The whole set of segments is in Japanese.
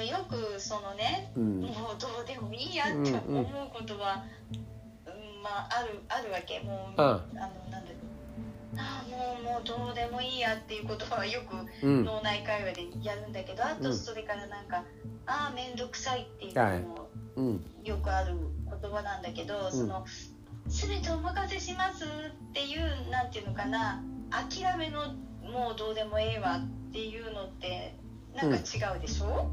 あのよくそのね、うん。もうどうでもいいやって思うことは、うんまああるあるわけ。もう、うんあのなんだああもうもうどうでもいいやっていうことはよくうん。脳内会話でやるんだけど、あうん。とそれからなんか「ああ面倒くさい」っていうはい。のもうん。よくある言葉なんだけど、その全てお任せしますっていうなんていうのかな諦めのもうどうでもええわっていうのってなんか違うでしょ、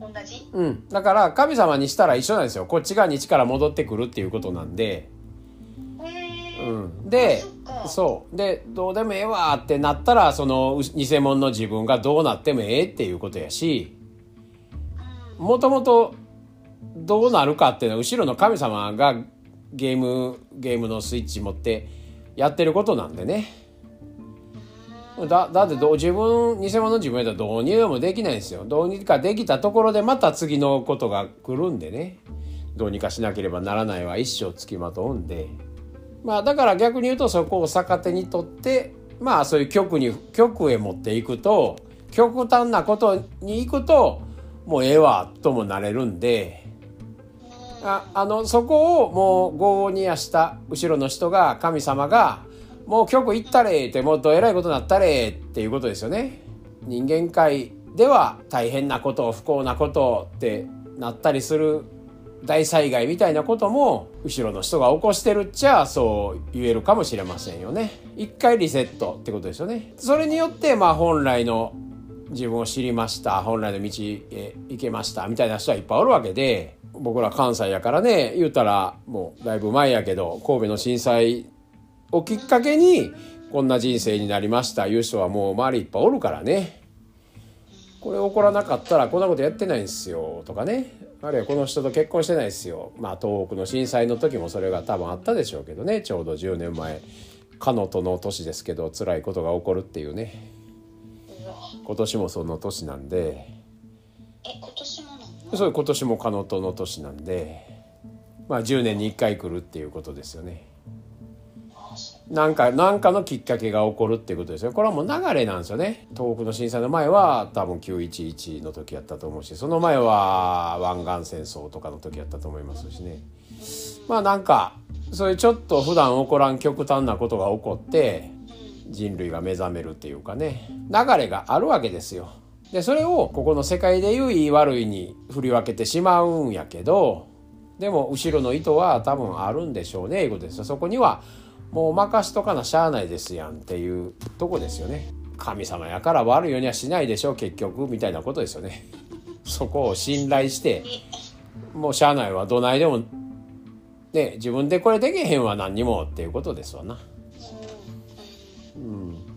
同じ？うん、だから神様にしたら一緒なんですよ。こっち側に力戻ってくるっていうことなんで、うん、でそう。でどうでもええわってなったらそのう偽物の自分がどうなってもええっていうことやし。うん。もともとどうなるかっていうのは後ろの神様がゲームゲームのスイッチ持ってやってることなんでねだだってどう自分偽物の自分やったらどうにでもできないんですよ。どうにかできたところでまた次のことが来るんでね。どうにかしなければならないは一生つきまとうんで。まあだから逆に言うとそこを逆手にとってまあそういう極に極へ持っていくと極端なことに行くともうええわともなれるんで。ああのそこをもう業にやした後ろの人が神様がもう極行ったれってもっとえらいことになったれっていうことですよね。人間界では大変なこと不幸なことってなったりする大災害みたいなことも後ろの人が起こしてるっちゃそう言えるかもしれませんよね。一回リセットってことですよね。それによってまあ本来の自分を知りました本来の道へ行けましたみたいな人はいっぱいおるわけで僕ら関西やからね言うたらもうだいぶ前やけど神戸の震災をきっかけにこんな人生になりました。いう人はもう周りいっぱいおるからね。これ起こらなかったらこんなことやってないんですよ。とかね。あるいはこの人と結婚してないですよ。まあ東北の震災の時もそれが多分あったでしょうけどね。ちょうど10年前。かのとの年ですけど辛いことが起こるっていうね。今年もその年なんで。え今年もなのそう今年もかのとの年なんで。まあ10年に1回来るっていうことですよね。なんか、なんかのきっかけが起こるっていうことですよ。これはもう流れなんですよね。東北の震災の前は多分911の時やったと思うし、その前は湾岸戦争とかの時やったと思いますしね。まあなんか、そういうちょっと普段起こらん極端なことが起こって、人類が目覚めるっていうかね、流れがあるわけですよ。で、それをここの世界でいういい悪いに振り分けてしまうんやけど、でも後ろの意図は多分あるんでしょうね、いうことですよ。そこにはもうお任しとかなしゃあないですやんっていうとこですよね。神様やから悪いようにはしないでしょ結局みたいなことですよね。そこを信頼してもうしゃあないはどないでもね自分でこれできへんは何にもっていうことですわな。うん。